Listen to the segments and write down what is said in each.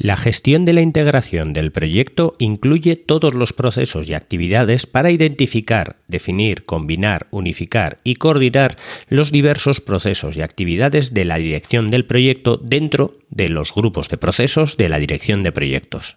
La gestión de la integración del proyecto incluye todos los procesos y actividades para identificar, definir, combinar, unificar y coordinar los diversos procesos y actividades de la dirección del proyecto dentro de los grupos de procesos de la dirección de proyectos.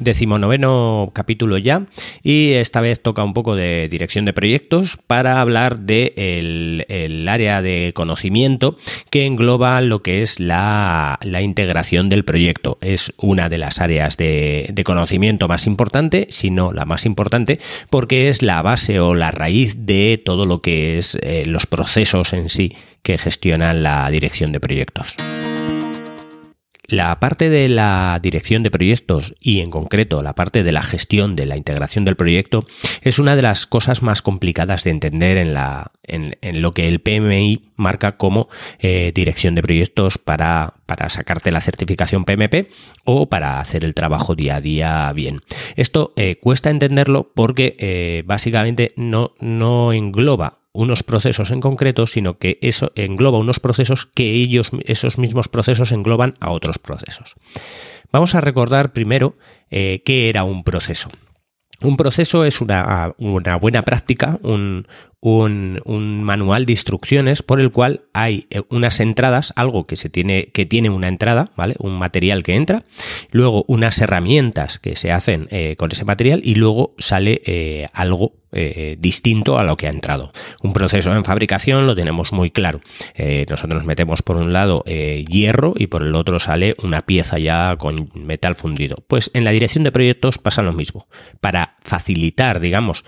Decimonoveno capítulo ya y esta vez toca un poco de dirección de proyectos para hablar de el, área de conocimiento que engloba lo que es la, integración del proyecto. Es una de las áreas de, conocimiento más importante, si no la más importante, porque es la base o la raíz de todo lo que es eh, los procesos en sí que gestionan la dirección de proyectos. La parte de la dirección de proyectos y en concreto la parte de la gestión de la integración del proyecto es una de las cosas más complicadas de entender en, la, en, lo que el PMI marca como eh, dirección de proyectos para, para sacarte la certificación PMP o para hacer el trabajo día a día bien. Esto eh, cuesta entenderlo porque eh, básicamente no, no engloba unos procesos en concreto, sino que eso engloba unos procesos que ellos, esos mismos procesos engloban a otros procesos. Vamos a recordar primero eh, qué era un proceso. Un proceso es una, una buena práctica, un, un, un, manual de instrucciones por el cual hay eh, unas entradas, algo que se tiene, que tiene una entrada, ¿vale? Un material que entra, luego unas herramientas que se hacen eh, con ese material y luego sale algo eh, distinto a lo que ha entrado. Un proceso en fabricación lo tenemos muy claro. Eh, nosotros metemos por un lado eh, hierro y por el otro sale una pieza ya con metal fundido. Pues en la dirección de proyectos pasa lo mismo. Para facilitar, digamos,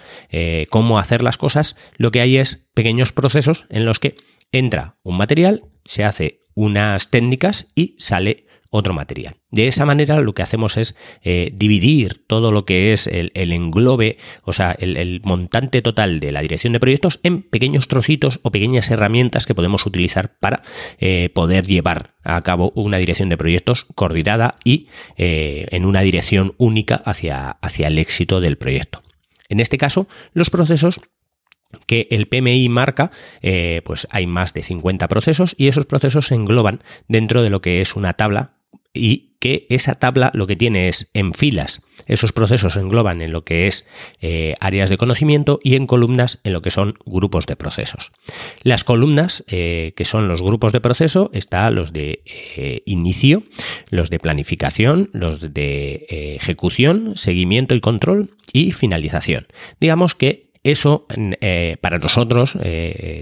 cómo hacer las cosas, lo que hay es pequeños procesos en los que entra un material, se hace unas técnicas y sale otro material. De esa manera lo que hacemos es eh, dividir todo lo que es el, englobe, o sea, el, montante total de la dirección de proyectos en pequeños trocitos o pequeñas herramientas que podemos utilizar para eh, poder llevar a cabo una dirección de proyectos coordinada y eh, en una dirección única hacia, hacia el éxito del proyecto. En este caso, los procesos que el PMI marca, pues hay más de 50 procesos y esos procesos se engloban dentro de lo que es una tabla y que esa tabla lo que tiene es en filas. Esos procesos engloban en lo que es eh, áreas de conocimiento y en columnas en lo que son grupos de procesos. Las columnas, eh, que son los grupos de proceso, están los de eh, inicio, los de planificación, los de ejecución, seguimiento y control y finalización. Digamos que eso para nosotros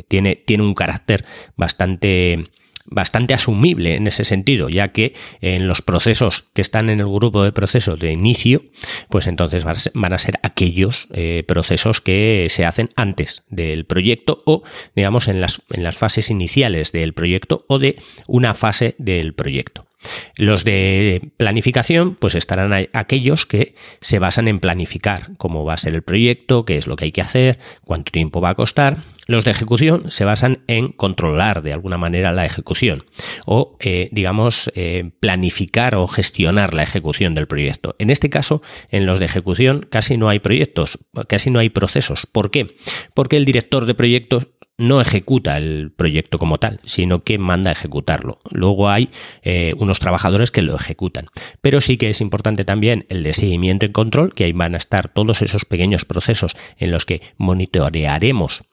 tiene, tiene un carácter bastante bastante asumible en ese sentido, ya que en los procesos que están en el grupo de procesos de inicio, pues entonces van a ser aquellos eh, procesos que se hacen antes del proyecto o, digamos, en las, en las fases iniciales del proyecto o de una fase del proyecto. Los de planificación, pues estarán aquellos que se basan en planificar cómo va a ser el proyecto, qué es lo que hay que hacer, cuánto tiempo va a costar. Los de ejecución se basan en controlar de alguna manera la ejecución o, eh, digamos, eh, planificar o gestionar la ejecución del proyecto. En este caso, en los de ejecución casi no hay proyectos, casi no hay procesos. ¿Por qué? Porque el director de proyectos no ejecuta el proyecto como tal, sino que manda a ejecutarlo. Luego hay eh, unos trabajadores que lo ejecutan. Pero sí que es importante también el de seguimiento y control, que ahí van a estar todos esos pequeños procesos en los que monitorearemos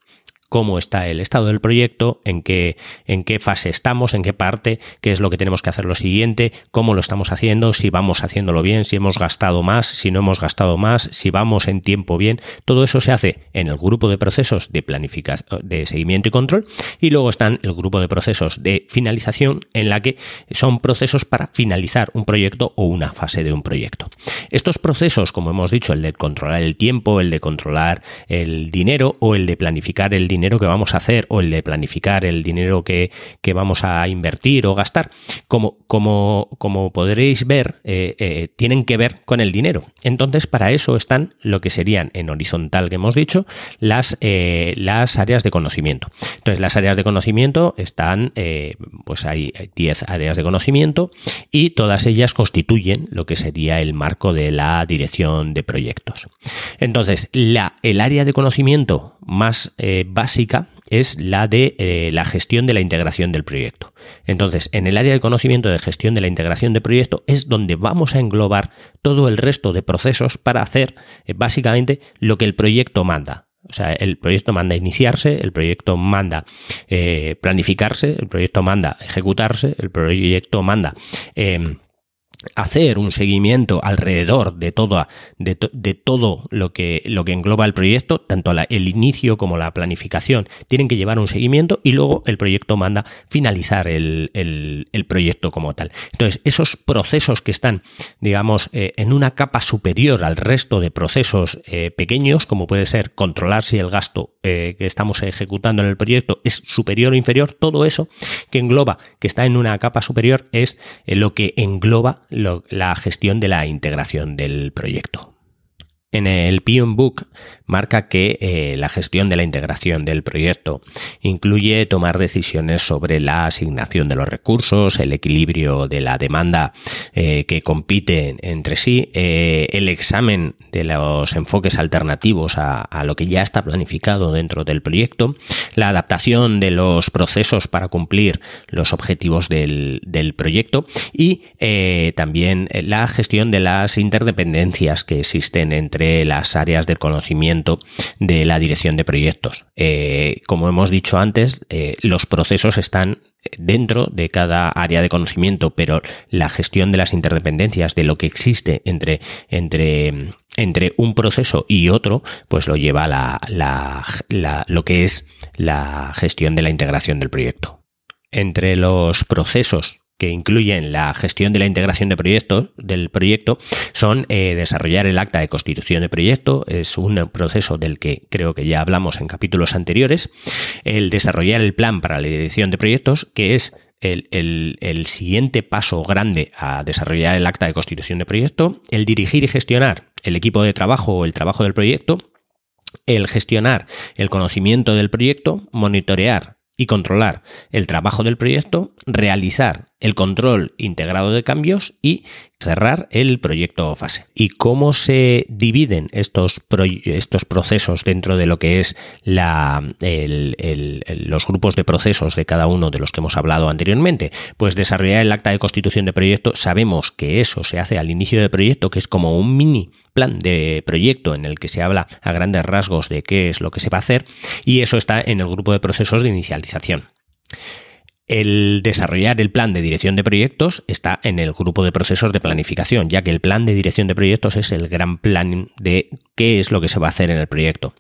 cómo está el estado del proyecto, en qué, en qué fase estamos, en qué parte, qué es lo que tenemos que hacer lo siguiente, cómo lo estamos haciendo, si vamos haciéndolo bien, si hemos gastado más, si no hemos gastado más, si vamos en tiempo bien. Todo eso se hace en el grupo de procesos de planificación, de seguimiento y control, y luego están el grupo de procesos de finalización, en la que son procesos para finalizar un proyecto o una fase de un proyecto. Estos procesos, como hemos dicho, el de controlar el tiempo, el de controlar el dinero o el de planificar el dinero, dinero que vamos a hacer o el de planificar el dinero que, vamos a invertir o gastar, como, como, como podréis ver, eh, eh, tienen que ver con el dinero. Entonces, para eso están lo que serían en horizontal que hemos dicho, las, eh, las áreas de conocimiento. Entonces, las áreas de conocimiento están, pues hay 10 áreas de conocimiento y todas ellas constituyen lo que sería el marco de la dirección de proyectos. Entonces, la, el área de conocimiento más básica es la de eh, la gestión de la integración del proyecto. Entonces, en el área de conocimiento de gestión de la integración de proyecto es donde vamos a englobar todo el resto de procesos para hacer eh, básicamente lo que el proyecto manda. O sea, el proyecto manda iniciarse, el proyecto manda eh, planificarse, el proyecto manda ejecutarse, el proyecto manda em, hacer un seguimiento alrededor de todo, de, todo lo que, lo que engloba el proyecto, tanto el inicio como la planificación, tienen que llevar un seguimiento y luego el proyecto manda finalizar el, proyecto como tal. Entonces, esos procesos que están, digamos, eh, en una capa superior al resto de procesos eh, pequeños, como puede ser controlar si el gasto eh, que estamos ejecutando en el proyecto es superior o inferior, todo eso que engloba, que está en una capa superior, es lo que engloba la gestión de la integración del proyecto. En el Pion Book marca que eh, la gestión de la integración del proyecto incluye tomar decisiones sobre la asignación de los recursos, el equilibrio de la demanda eh, que compite entre sí, eh, el examen de los enfoques alternativos a, lo que ya está planificado dentro del proyecto, la adaptación de los procesos para cumplir los objetivos del, del proyecto y también la gestión de las interdependencias que existen entre las áreas del conocimiento de la dirección de proyectos. Eh, como hemos dicho antes, eh, los procesos están dentro de cada área de conocimiento, pero la gestión de las interdependencias, de lo que existe entre, entre, entre un proceso y otro, pues lo lleva la, la, lo que es la gestión de la integración del proyecto. Entre los procesos que incluyen la gestión de la integración de proyectos del proyecto son eh, desarrollar el acta de constitución de proyecto, es un proceso del que creo que ya hablamos en capítulos anteriores, el desarrollar el plan para la dirección de proyectos, que es el, el, siguiente paso grande a desarrollar el acta de constitución de proyecto, el dirigir y gestionar el equipo de trabajo o el trabajo del proyecto, el gestionar el conocimiento del proyecto, monitorear y controlar el trabajo del proyecto, realizar el control integrado de cambios y cerrar el proyecto fase. ¿Y cómo se dividen estos, estos procesos dentro de lo que es la, los grupos de procesos de cada uno de los que hemos hablado anteriormente? Pues desarrollar el acta de constitución de proyecto, sabemos que eso se hace al inicio del proyecto, que es como un mini plan de proyecto en el que se habla a grandes rasgos de qué es lo que se va a hacer y eso está en el grupo de procesos de inicialización. El desarrollar el plan de dirección de proyectos está en el grupo de procesos de planificación, ya que el plan de dirección de proyectos es el gran plan de qué es lo que se va a hacer en el proyecto.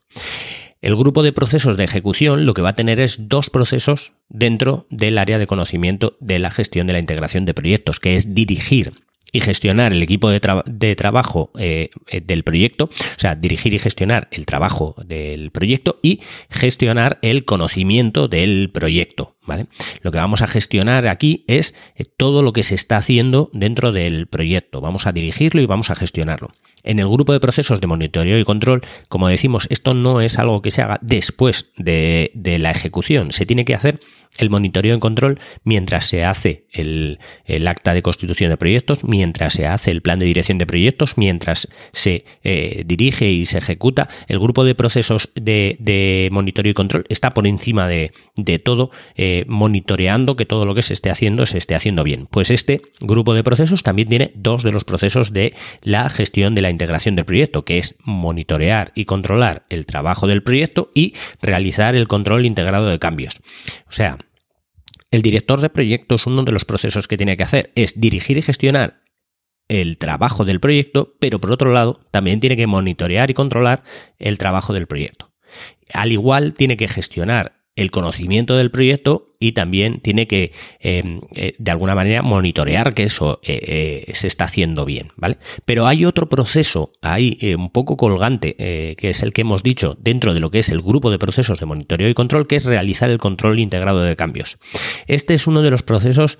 El grupo de procesos de ejecución lo que va a tener es dos procesos dentro del área de conocimiento de la gestión de la integración de proyectos, que es dirigir y gestionar el equipo de, trabajo eh, eh, del proyecto, o sea, dirigir y gestionar el trabajo del proyecto y gestionar el conocimiento del proyecto. ¿vale? Lo que vamos a gestionar aquí es eh, todo lo que se está haciendo dentro del proyecto. Vamos a dirigirlo y vamos a gestionarlo. En el grupo de procesos de monitoreo y control, como decimos, esto no es algo que se haga después de, de la ejecución, se tiene que hacer el monitoreo en control mientras se hace el, acta de constitución de proyectos, mientras se hace el plan de dirección de proyectos, mientras se eh, dirige y se ejecuta. El grupo de procesos de, monitoreo y control está por encima de, todo, eh, monitoreando que todo lo que se esté haciendo se esté haciendo bien. Pues este grupo de procesos también tiene dos de los procesos de la gestión de la integración del proyecto, que es monitorear y controlar el trabajo del proyecto y realizar el control integrado de cambios. O sea, el director de proyectos, uno de los procesos que tiene que hacer es dirigir y gestionar el trabajo del proyecto, pero por otro lado también tiene que monitorear y controlar el trabajo del proyecto. Al igual tiene que gestionar el conocimiento del proyecto y también tiene que em, eh, de alguna manera monitorear que eso eh, eh, se está haciendo bien, ¿vale? Pero hay otro proceso ahí un poco colgante que es el que hemos dicho dentro de lo que es el grupo de procesos de monitoreo y control que es realizar el control integrado de cambios. Este es uno de los procesos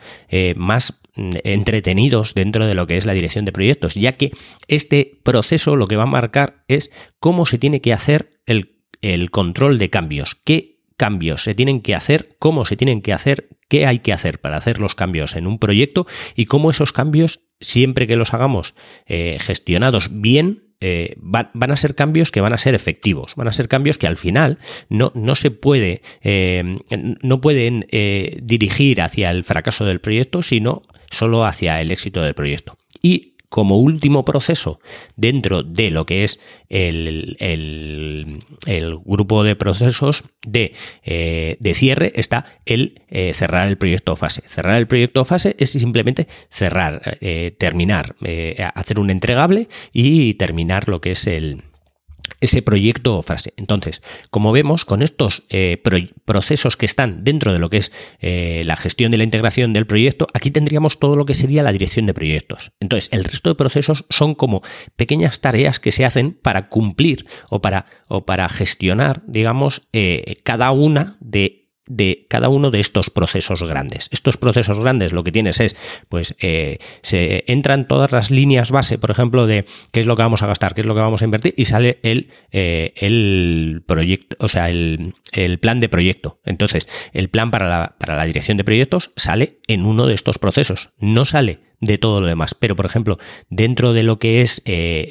más mm, entretenidos dentro de lo que es la dirección de proyectos, ya que este proceso lo que va a marcar es cómo se tiene que hacer el, el control de cambios, qué cambios se tienen que hacer, cómo se tienen que hacer, qué hay que hacer para hacer los cambios en un proyecto y cómo esos cambios, siempre que los hagamos eh, gestionados bien, eh, van, a ser cambios que van a ser efectivos, van a ser cambios que al final no, no se puede, eh, no pueden dirigir hacia el fracaso del proyecto, sino solo hacia el éxito del proyecto. Y como último proceso dentro de lo que es el, grupo de procesos de, eh, cierre está el eh, cerrar el proyecto fase. Cerrar el proyecto fase es simplemente cerrar, eh, terminar, hacer un entregable y terminar lo que es el, ese proyecto o frase. Entonces, como vemos, con estos eh, procesos que están dentro de lo que es eh, la gestión de la integración del proyecto, aquí tendríamos todo lo que sería la dirección de proyectos. Entonces, el resto de procesos son como pequeñas tareas que se hacen para cumplir o para, o para gestionar, digamos, eh, cada una de de cada uno de estos procesos grandes. Estos procesos grandes lo que tienes es, pues, eh, se entran todas las líneas base, por ejemplo, de qué es lo que vamos a gastar, qué es lo que vamos a invertir, y sale el, eh, el proyecto, o sea, el, el, plan de proyecto. Entonces, el plan para la, para la dirección de proyectos sale en uno de estos procesos, no sale de todo lo demás. Pero, por ejemplo, dentro de lo que es eh,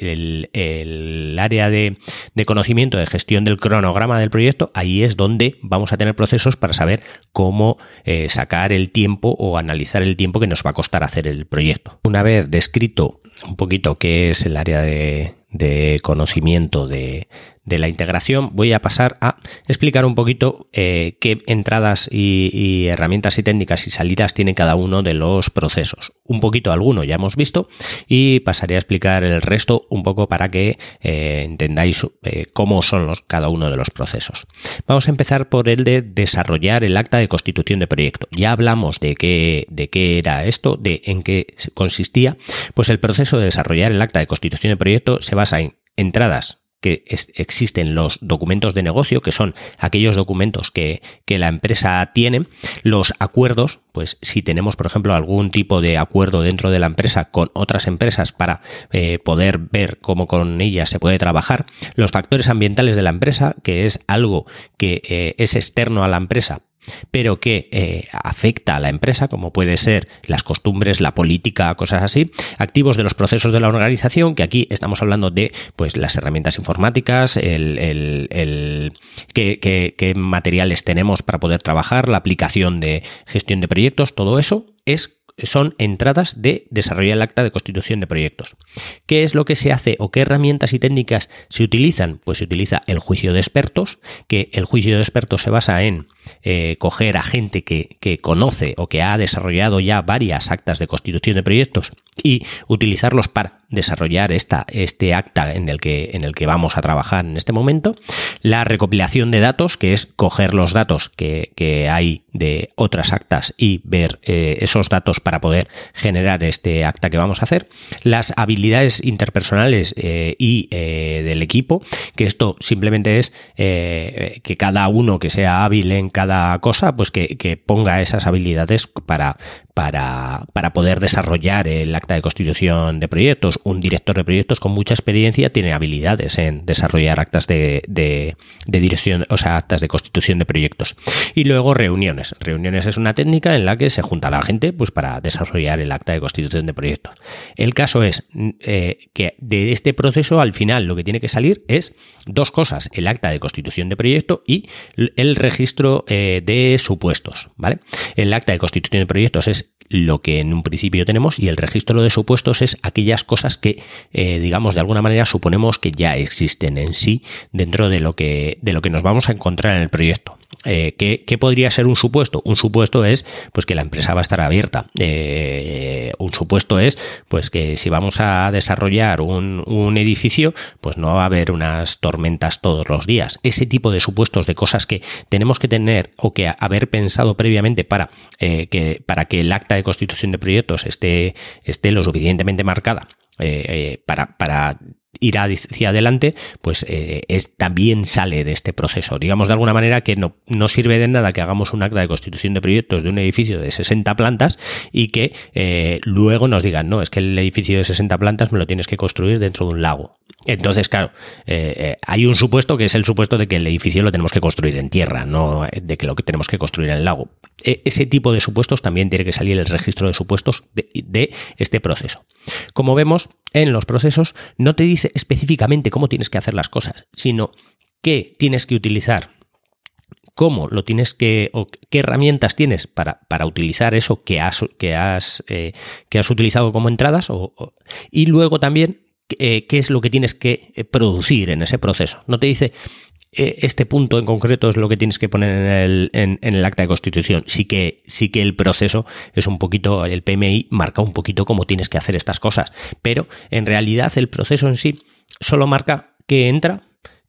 el, área de, conocimiento de gestión del cronograma del proyecto, ahí es donde vamos a tener procesos para saber cómo eh, sacar el tiempo o analizar el tiempo que nos va a costar hacer el proyecto. Una vez descrito un poquito qué es el área de, de conocimiento de, de la integración, voy a pasar a explicar un poquito eh, qué entradas y, herramientas y técnicas y salidas tiene cada uno de los procesos. Un poquito alguno ya hemos visto y pasaré a explicar el resto un poco para que eh, entendáis eh, cómo son los, cada uno de los procesos. Vamos a empezar por el de desarrollar el acta de constitución de proyecto. Ya hablamos de qué, de qué era esto, de en qué consistía. Pues el proceso de desarrollar el acta de constitución de proyecto se basa en entradas que existen los documentos de negocio, que son aquellos documentos que, la empresa tiene, los acuerdos, pues si tenemos, por ejemplo, algún tipo de acuerdo dentro de la empresa con otras empresas para eh, poder ver cómo con ellas se puede trabajar, los factores ambientales de la empresa, que es algo que eh, es externo a la empresa, pero que eh, afecta a la empresa, como puede ser las costumbres, la política, cosas así, activos de los procesos de la organización, que aquí estamos hablando de pues las herramientas informáticas, el, el, qué materiales tenemos para poder trabajar, la aplicación de gestión de proyectos, todo eso es son entradas de desarrollar el acta de constitución de proyectos. ¿Qué es lo que se hace o qué herramientas y técnicas se utilizan? Pues se utiliza el juicio de expertos, que el juicio de expertos se basa en eh, coger a gente que, que conoce o que ha desarrollado ya varias actas de constitución de proyectos y utilizarlos para desarrollar esta, este acta en el, que, en el que vamos a trabajar en este momento. La recopilación de datos, que es coger los datos que, que hay de otras actas y ver eh, esos datos para poder generar este acta que vamos a hacer. Las habilidades interpersonales eh, y eh, del equipo, que esto simplemente es que cada uno que sea hábil en cada cosa, pues que, que ponga esas habilidades para, para, para poder desarrollar el acta de constitución de proyectos un director de proyectos con mucha experiencia tiene habilidades en desarrollar actas de, de, dirección, o sea, actas de constitución de proyectos. Y luego reuniones. Reuniones es una técnica en la que se junta la gente pues para desarrollar el acta de constitución de proyectos. El caso es eh, que de este proceso al final lo que tiene que salir es dos cosas, el acta de constitución de proyecto y el registro eh, de supuestos, ¿vale? El acta de constitución de proyectos es lo que en un principio tenemos y el registro de supuestos es aquellas cosas que, eh, digamos, de alguna manera suponemos que ya existen en sí dentro de lo que, de lo que nos vamos a encontrar en el proyecto. Eh, ¿qué, podría ser un supuesto? Un supuesto es pues que la empresa va a estar abierta. Eh, un supuesto es pues que si vamos a desarrollar un, edificio, pues no va a haber unas tormentas todos los días. Ese tipo de supuestos de cosas que tenemos que tener o que haber pensado previamente para, que, para que el acta de constitución de proyectos esté, esté lo suficientemente marcada eh, eh, para, para ir hacia adelante, pues eh, es, también sale de este proceso. Digamos de alguna manera que no, no sirve de nada que hagamos un acta de constitución de proyectos de un edificio de 60 plantas y que luego nos digan, no, es que el edificio de 60 plantas me lo tienes que construir dentro de un lago. Entonces, claro, hay un supuesto que es el supuesto de que el edificio lo tenemos que construir en tierra, no de que lo que tenemos que construir en el lago. E, ese tipo de supuestos también tiene que salir el registro de supuestos de, este proceso. Como vemos, en los procesos no te dice específicamente cómo tienes que hacer las cosas, sino qué tienes que utilizar cómo lo tienes que, o qué herramientas tienes para, para utilizar eso que has, que has, eh, que has utilizado como entradas, y luego también eh, qué es lo que tienes que eh, producir en ese proceso. No te dice este punto en concreto es lo que tienes que poner en el, en, el acta de constitución. Sí que, sí que el proceso es un poquito, el PMI marca un poquito cómo tienes que hacer estas cosas, pero en realidad el proceso en sí solo marca qué entra,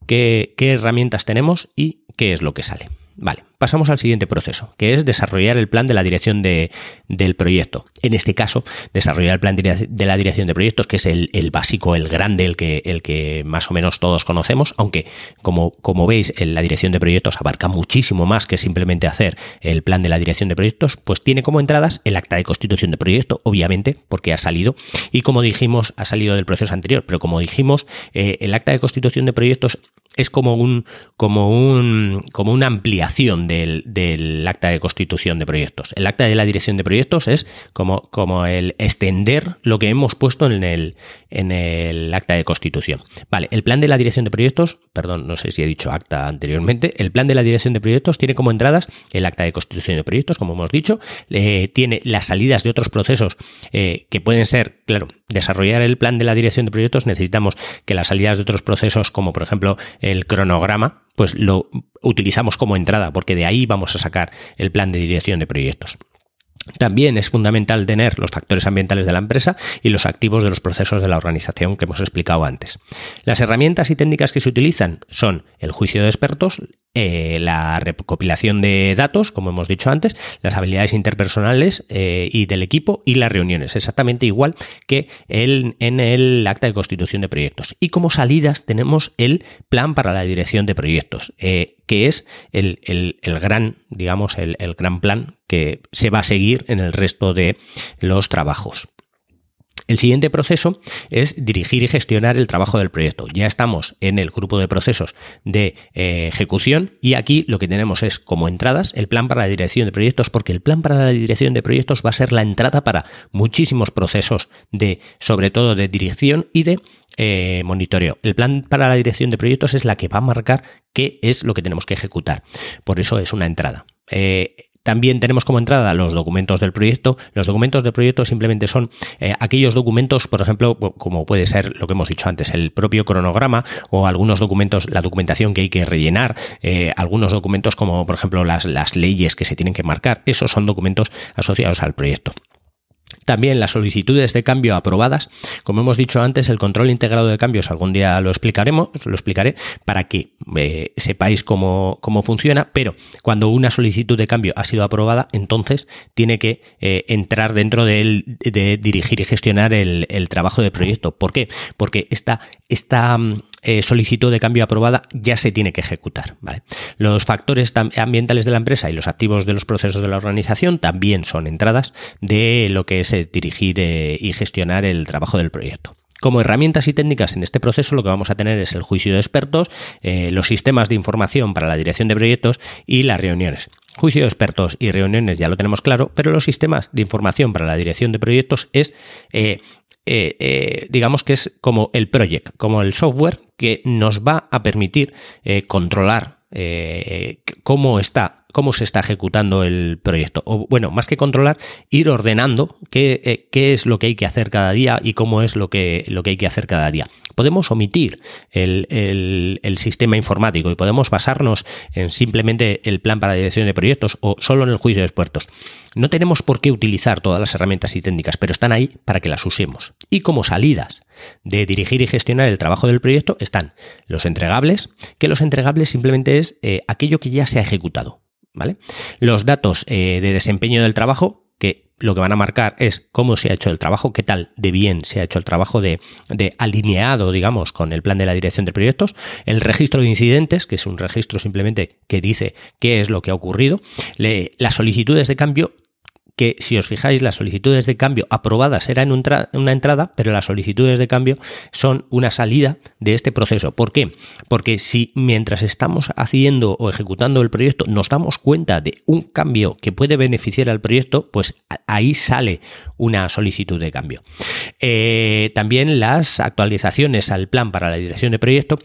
qué, qué herramientas tenemos y qué es lo que sale. Vale, pasamos al siguiente proceso, que es desarrollar el plan de la dirección de, del proyecto. En este caso, desarrollar el plan de la dirección de proyectos, que es el, básico, el grande, el que, el que más o menos todos conocemos, aunque como, como veis, la dirección de proyectos abarca muchísimo más que simplemente hacer el plan de la dirección de proyectos, pues tiene como entradas el acta de constitución de proyecto, obviamente, porque ha salido, y como dijimos, ha salido del proceso anterior, pero como dijimos, eh, el acta de constitución de proyectos es como un, como un, como una ampliación del, del, acta de constitución de proyectos. El acta de la dirección de proyectos es como, como el extender lo que hemos puesto en el, en el acta de constitución. Vale, el plan de la dirección de proyectos, perdón, no sé si he dicho acta anteriormente, el plan de la dirección de proyectos tiene como entradas el acta de constitución de proyectos, como hemos dicho, eh, tiene las salidas de otros procesos eh, que pueden ser, claro, desarrollar el plan de la dirección de proyectos necesitamos que las salidas de otros procesos, como por ejemplo el cronograma, pues lo utilizamos como entrada, porque de ahí vamos a sacar el plan de dirección de proyectos. También es fundamental tener los factores ambientales de la empresa y los activos de los procesos de la organización que hemos explicado antes. Las herramientas y técnicas que se utilizan son el juicio de expertos, eh, la recopilación de datos, como hemos dicho antes, las habilidades interpersonales eh, y del equipo y las reuniones, exactamente igual que el, en el acta de constitución de proyectos. Y como salidas tenemos el plan para la dirección de proyectos, eh, que es el, el, gran, digamos, el gran plan que se va a seguir en el resto de los trabajos. El siguiente proceso es dirigir y gestionar el trabajo del proyecto. Ya estamos en el grupo de procesos de eh, ejecución y aquí lo que tenemos es como entradas el plan para la dirección de proyectos, porque el plan para la dirección de proyectos va a ser la entrada para muchísimos procesos de, sobre todo de dirección y de eh, monitoreo. El plan para la dirección de proyectos es la que va a marcar qué es lo que tenemos que ejecutar. Por eso es una entrada. Eh, también tenemos como entrada los documentos del proyecto. Los documentos del proyecto simplemente son eh, aquellos documentos, por ejemplo, como puede ser lo que hemos dicho antes, el propio cronograma o algunos documentos, la documentación que hay que rellenar, eh, algunos documentos como por ejemplo las, las leyes que se tienen que marcar. Esos son documentos asociados al proyecto. También las solicitudes de cambio aprobadas. Como hemos dicho antes, el control integrado de cambios algún día lo explicaremos, lo explicaré para que eh, sepáis cómo, cómo, funciona, pero cuando una solicitud de cambio ha sido aprobada, entonces tiene que eh, entrar dentro de, de, dirigir y gestionar el, el, trabajo de proyecto. ¿Por qué? Porque esta, esta mm, eh, solicitud de cambio aprobada ya se tiene que ejecutar. Los factores ambientales de la empresa y los activos de los procesos de la organización también son entradas de lo que es eh, dirigir eh, y gestionar el trabajo del proyecto. Como herramientas y técnicas en este proceso lo que vamos a tener es el juicio de expertos, eh, los sistemas de información para la dirección de proyectos y las reuniones. Juicio de expertos y reuniones ya lo tenemos claro, pero los sistemas de información para la dirección de proyectos es, digamos que es como el project, como el software que nos va a permitir controlar cómo está cómo se está ejecutando el proyecto. O bueno, más que controlar, ir ordenando qué, eh, qué, es lo que hay que hacer cada día y cómo es lo que, lo que hay que hacer cada día. Podemos omitir el, el, sistema informático y podemos basarnos en simplemente el plan para la dirección de proyectos o solo en el juicio de expertos. No tenemos por qué utilizar todas las herramientas y técnicas, pero están ahí para que las usemos. Y como salidas de dirigir y gestionar el trabajo del proyecto están los entregables, que los entregables simplemente es eh, aquello que ya se ha ejecutado. ¿vale? Los datos eh, de desempeño del trabajo, que lo que van a marcar es cómo se ha hecho el trabajo, qué tal de bien se ha hecho el trabajo de, alineado, digamos, con el plan de la dirección de proyectos, el registro de incidentes, que es un registro simplemente que dice qué es lo que ha ocurrido, las solicitudes de cambio que si os fijáis las solicitudes de cambio aprobadas eran una entrada, pero las solicitudes de cambio son una salida de este proceso. ¿Por qué? Porque si mientras estamos haciendo o ejecutando el proyecto nos damos cuenta de un cambio que puede beneficiar al proyecto, pues ahí sale una solicitud de cambio. Eh, también las actualizaciones al plan para la dirección de proyecto,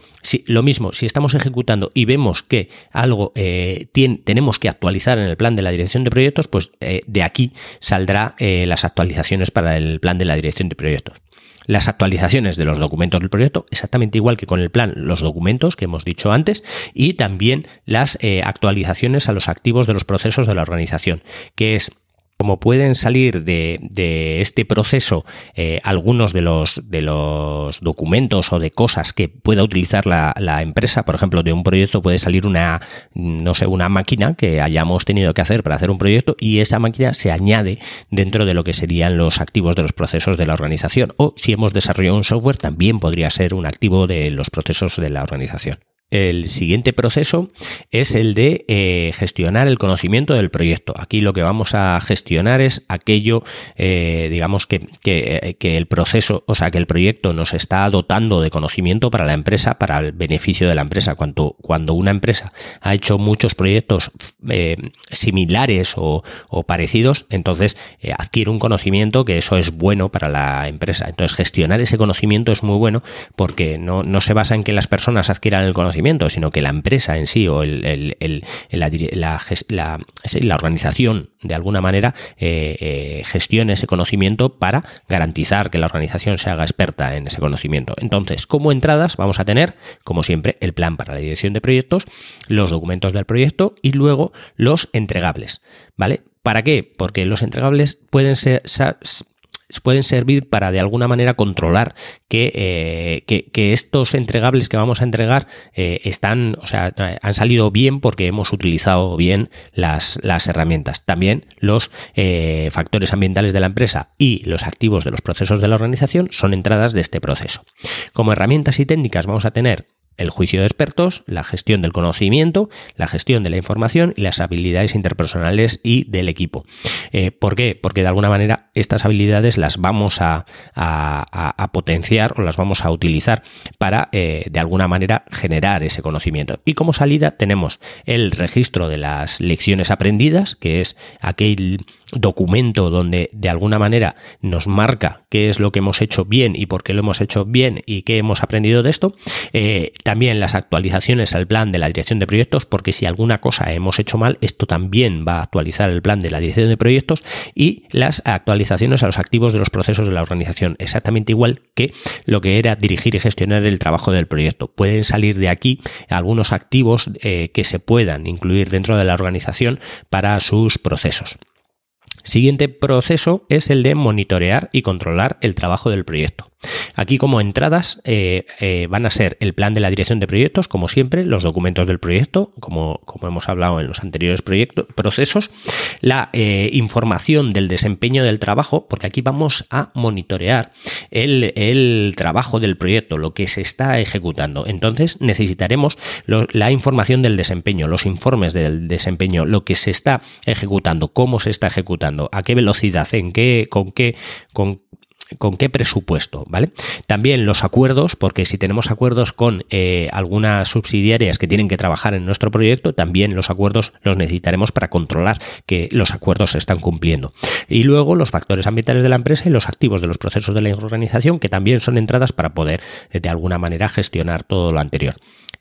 lo mismo, si estamos ejecutando y vemos que algo eh, tenemos que actualizar en el plan de la dirección de proyectos, pues eh, de aquí saldrá eh, las actualizaciones para el plan de la dirección de proyectos. Las actualizaciones de los documentos del proyecto, exactamente igual que con el plan, los documentos que hemos dicho antes, y también las eh, actualizaciones a los activos de los procesos de la organización, que es como pueden salir de, este proceso eh, algunos de los, de los documentos o de cosas que pueda utilizar la, la, empresa, por ejemplo, de un proyecto puede salir una, no sé, una máquina que hayamos tenido que hacer para hacer un proyecto y esa máquina se añade dentro de lo que serían los activos de los procesos de la organización. O si hemos desarrollado un software, también podría ser un activo de los procesos de la organización. El siguiente proceso es el de eh, gestionar el conocimiento del proyecto. Aquí lo que vamos a gestionar es aquello, eh, digamos, que, que, el proceso, o sea, que el proyecto nos está dotando de conocimiento para la empresa, para el beneficio de la empresa. Cuando, cuando una empresa ha hecho muchos proyectos eh, similares o, parecidos, entonces adquiere un conocimiento que eso es bueno para la empresa. Entonces, gestionar ese conocimiento es muy bueno porque no, no se basa en que las personas adquieran el conocimiento, sino que la empresa en sí o la, organización de alguna manera eh, eh, gestione ese conocimiento para garantizar que la organización se haga experta en ese conocimiento. Entonces, como entradas vamos a tener, como siempre, el plan para la dirección de proyectos, los documentos del proyecto y luego los entregables. ¿Vale? ¿Para qué? Porque los entregables pueden ser, pueden servir para de alguna manera controlar que, eh, que, estos entregables que vamos a entregar eh, están, o sea, han salido bien porque hemos utilizado bien las, las herramientas. También los eh, factores ambientales de la empresa y los activos de los procesos de la organización son entradas de este proceso. Como herramientas y técnicas vamos a tener el juicio de expertos, la gestión del conocimiento, la gestión de la información y las habilidades interpersonales y del equipo. Eh, ¿Por qué? Porque de alguna manera estas habilidades las vamos a, potenciar o las vamos a utilizar para eh, de alguna manera generar ese conocimiento. Y como salida tenemos el registro de las lecciones aprendidas, que es aquel documento donde de alguna manera nos marca qué es lo que hemos hecho bien y por qué lo hemos hecho bien y qué hemos aprendido de esto. Eh, también las actualizaciones al plan de la dirección de proyectos, porque si alguna cosa hemos hecho mal, esto también va a actualizar el plan de la dirección de proyectos y las actualizaciones a los activos de los procesos de la organización, exactamente igual que lo que era dirigir y gestionar el trabajo del proyecto. Pueden salir de aquí algunos activos eh, que se puedan incluir dentro de la organización para sus procesos. Siguiente proceso es el de monitorear y controlar el trabajo del proyecto. Aquí como entradas eh, eh, van a ser el plan de la dirección de proyectos, como siempre, los documentos del proyecto, como, como hemos hablado en los anteriores proyectos, procesos, la eh, información del desempeño del trabajo, porque aquí vamos a monitorear el, el, trabajo del proyecto, lo que se está ejecutando. Entonces necesitaremos la información del desempeño, los informes del desempeño, lo que se está ejecutando, cómo se está ejecutando, a qué velocidad, en qué, con qué, con con qué presupuesto, ¿vale? También los acuerdos, porque si tenemos acuerdos con eh, algunas subsidiarias que tienen que trabajar en nuestro proyecto, también los acuerdos los necesitaremos para controlar que los acuerdos se están cumpliendo. Y luego los factores ambientales de la empresa y los activos de los procesos de la organización, que también son entradas para poder eh, de alguna manera gestionar todo lo anterior.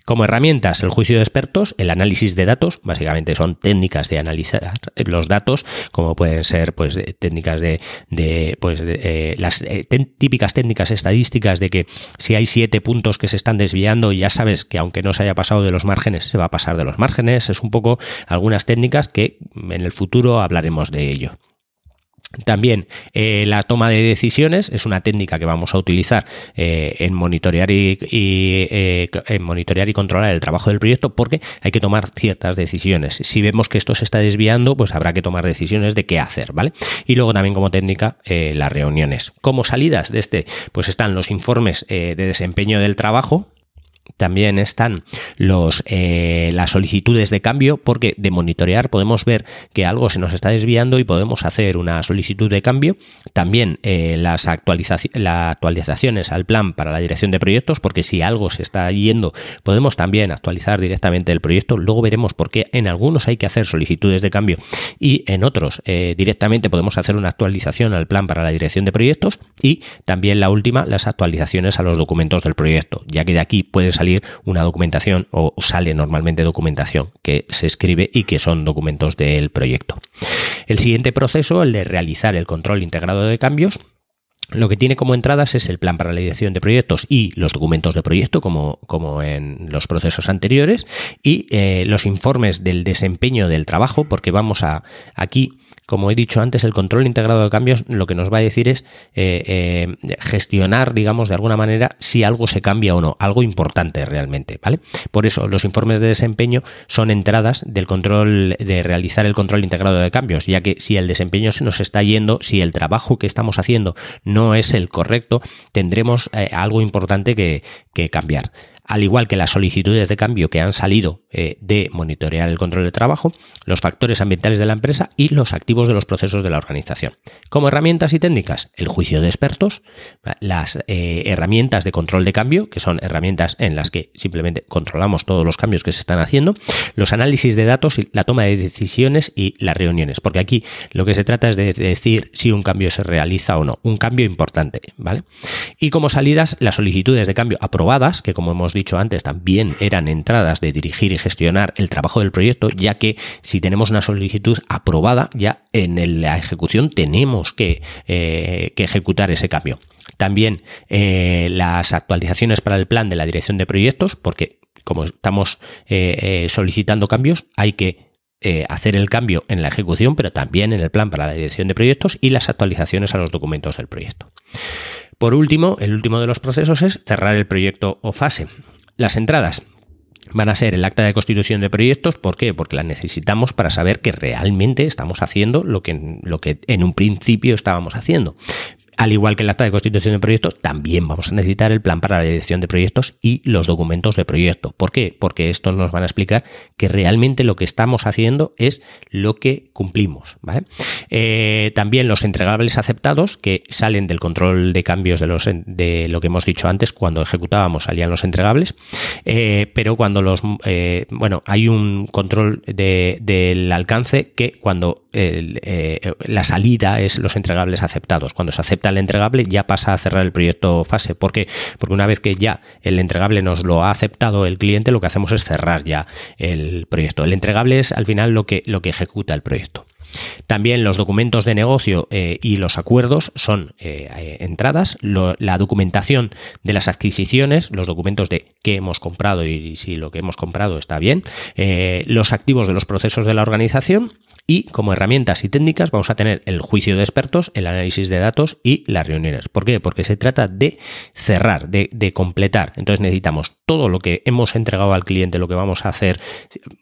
Como herramientas, el juicio de expertos, el análisis de datos, básicamente son técnicas de analizar los datos, como pueden ser pues técnicas de, pues eh, las eh, típicas técnicas estadísticas de que si hay siete puntos que se están desviando, ya sabes que aunque no se haya pasado de los márgenes, se va a pasar de los márgenes. Es un poco algunas técnicas que en el futuro hablaremos de ello. También eh, la toma de decisiones es una técnica que vamos a utilizar eh, en monitorear y, eh, en monitorear y controlar el trabajo del proyecto porque hay que tomar ciertas decisiones. Si vemos que esto se está desviando, pues habrá que tomar decisiones de qué hacer, ¿vale? Y luego también como técnica las reuniones. Como salidas de este, pues están los informes de desempeño del trabajo, también están los, eh, las solicitudes de cambio, porque de monitorear podemos ver que algo se nos está desviando y podemos hacer una solicitud de cambio. También eh, las, las actualizaciones al plan para la dirección de proyectos, porque si algo se está yendo, podemos también actualizar directamente el proyecto. Luego veremos por qué en algunos hay que hacer solicitudes de cambio y en otros eh, directamente podemos hacer una actualización al plan para la dirección de proyectos. Y también la última, las actualizaciones a los documentos del proyecto, ya que de aquí puede salir una documentación o sale normalmente documentación que se escribe y que son documentos del proyecto. El siguiente proceso, el de realizar el control integrado de cambios, lo que tiene como entradas es el plan para la dirección de proyectos y los documentos de proyecto, como, como en los procesos anteriores, y eh, los informes del desempeño del trabajo, porque vamos a aquí como he dicho antes, el control integrado de cambios lo que nos va a decir es eh, eh, gestionar, digamos, de alguna manera si algo se cambia o no, algo importante realmente, ¿vale? Por eso los informes de desempeño son entradas del control, de realizar el control integrado de cambios, ya que si el desempeño se nos está yendo, si el trabajo que estamos haciendo no es el correcto, tendremos eh, algo importante que, que cambiar al igual que las solicitudes de cambio que han salido eh, de monitorear el control de trabajo, los factores ambientales de la empresa y los activos de los procesos de la organización. Como herramientas y técnicas, el juicio de expertos, las eh, herramientas de control de cambio, que son herramientas en las que simplemente controlamos todos los cambios que se están haciendo, los análisis de datos, la toma de decisiones y las reuniones, porque aquí lo que se trata es de decir si un cambio se realiza o no, un cambio importante, ¿vale? Y como salidas, las solicitudes de cambio aprobadas, que como hemos dicho antes, también eran entradas de dirigir y gestionar el trabajo del proyecto, ya que si tenemos una solicitud aprobada, ya en la ejecución tenemos que, eh, ejecutar ese cambio. También eh, las actualizaciones para el plan de la dirección de proyectos, porque como estamos eh, solicitando cambios, hay que hacer el cambio en la ejecución, pero también en el plan para la dirección de proyectos y las actualizaciones a los documentos del proyecto. Por último, el último de los procesos es cerrar el proyecto o fase. Las entradas van a ser el acta de constitución de proyectos. ¿Por qué? Porque las necesitamos para saber que realmente estamos haciendo lo que, lo que en un principio estábamos haciendo al igual que el acta de constitución de proyectos, también vamos a necesitar el plan para la dirección de proyectos y los documentos de proyecto. ¿Por qué? Porque estos nos van a explicar que realmente lo que estamos haciendo es lo que cumplimos. Eh, también los entregables aceptados que salen del control de cambios de, lo que hemos dicho antes, cuando ejecutábamos salían los entregables, eh, pero cuando los, eh, bueno, hay un control del alcance que cuando la salida es los entregables aceptados, cuando se acepta el entregable, ya pasa a cerrar el proyecto fase. ¿Por qué? Porque una vez que ya el entregable nos lo ha aceptado el cliente, lo que hacemos es cerrar ya el proyecto. El entregable es al final lo que, lo que ejecuta el proyecto. También los documentos de negocio eh, y los acuerdos son eh, eh, entradas, la documentación de las adquisiciones, los documentos de qué hemos comprado y si lo que hemos comprado está bien, los activos de los procesos de la organización y como herramientas y técnicas vamos a tener el juicio de expertos, el análisis de datos y las reuniones. ¿Por qué? Porque se trata de cerrar, de, completar. Entonces necesitamos todo lo que hemos entregado al cliente, lo que vamos a hacer.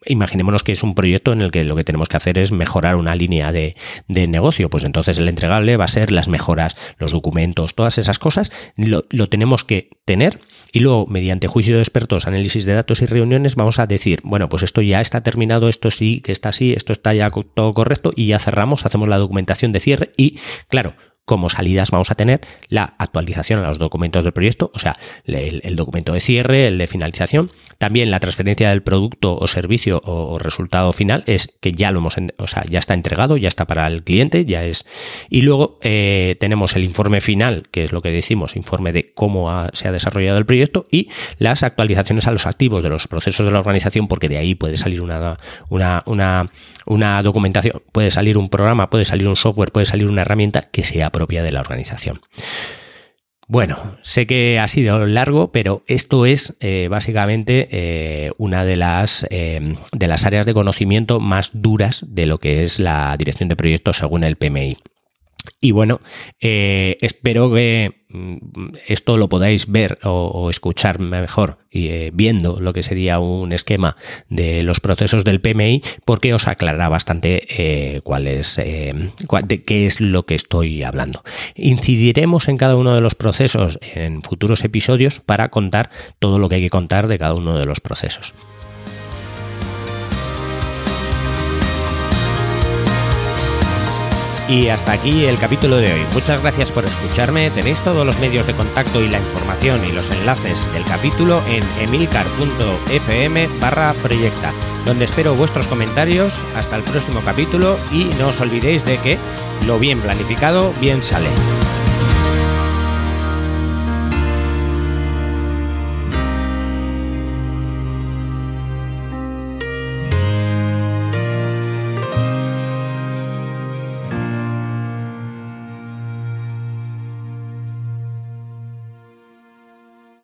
Imaginémonos que es un proyecto en el que lo que tenemos que hacer es mejorar una línea de, negocio. Pues entonces el entregable va a ser las mejoras, los documentos, todas esas cosas. Lo, lo tenemos que tener y luego mediante juicio de expertos, análisis de datos y reuniones vamos a decir, bueno, pues esto ya está terminado, esto sí que está así, esto está ya todo correcto y ya cerramos, hacemos la documentación de cierre y, claro, como salidas vamos a tener la actualización a los documentos del proyecto, o sea, el, documento de cierre, el de finalización, también la transferencia del producto o servicio o, resultado final es que ya lo hemos, o sea, ya está entregado, ya está para el cliente, ya es. Y luego eh, tenemos el informe final, que es lo que decimos, informe de cómo se ha desarrollado el proyecto y las actualizaciones a los activos de los procesos de la organización, porque de ahí puede salir una, una, una, una documentación, puede salir un programa, puede salir un software, puede salir una herramienta que sea propia de la organización. Bueno, sé que ha sido largo, pero esto es eh, básicamente eh, una de las, eh, de las áreas de conocimiento más duras de lo que es la dirección de proyectos según el PMI. Y bueno, eh, espero que mm, esto lo podáis ver o, escuchar mejor eh, viendo lo que sería un esquema de los procesos del PMI porque os aclarará bastante eh, cuál es, de qué es lo que estoy hablando. Incidiremos en cada uno de los procesos en futuros episodios para contar todo lo que hay que contar de cada uno de los procesos. Y hasta aquí el capítulo de hoy. Muchas gracias por escucharme. Tenéis todos los medios de contacto y la información y los enlaces del capítulo en emilcar.fm barra proyecta, donde espero vuestros comentarios. Hasta el próximo capítulo y no os olvidéis de que lo bien planificado bien sale.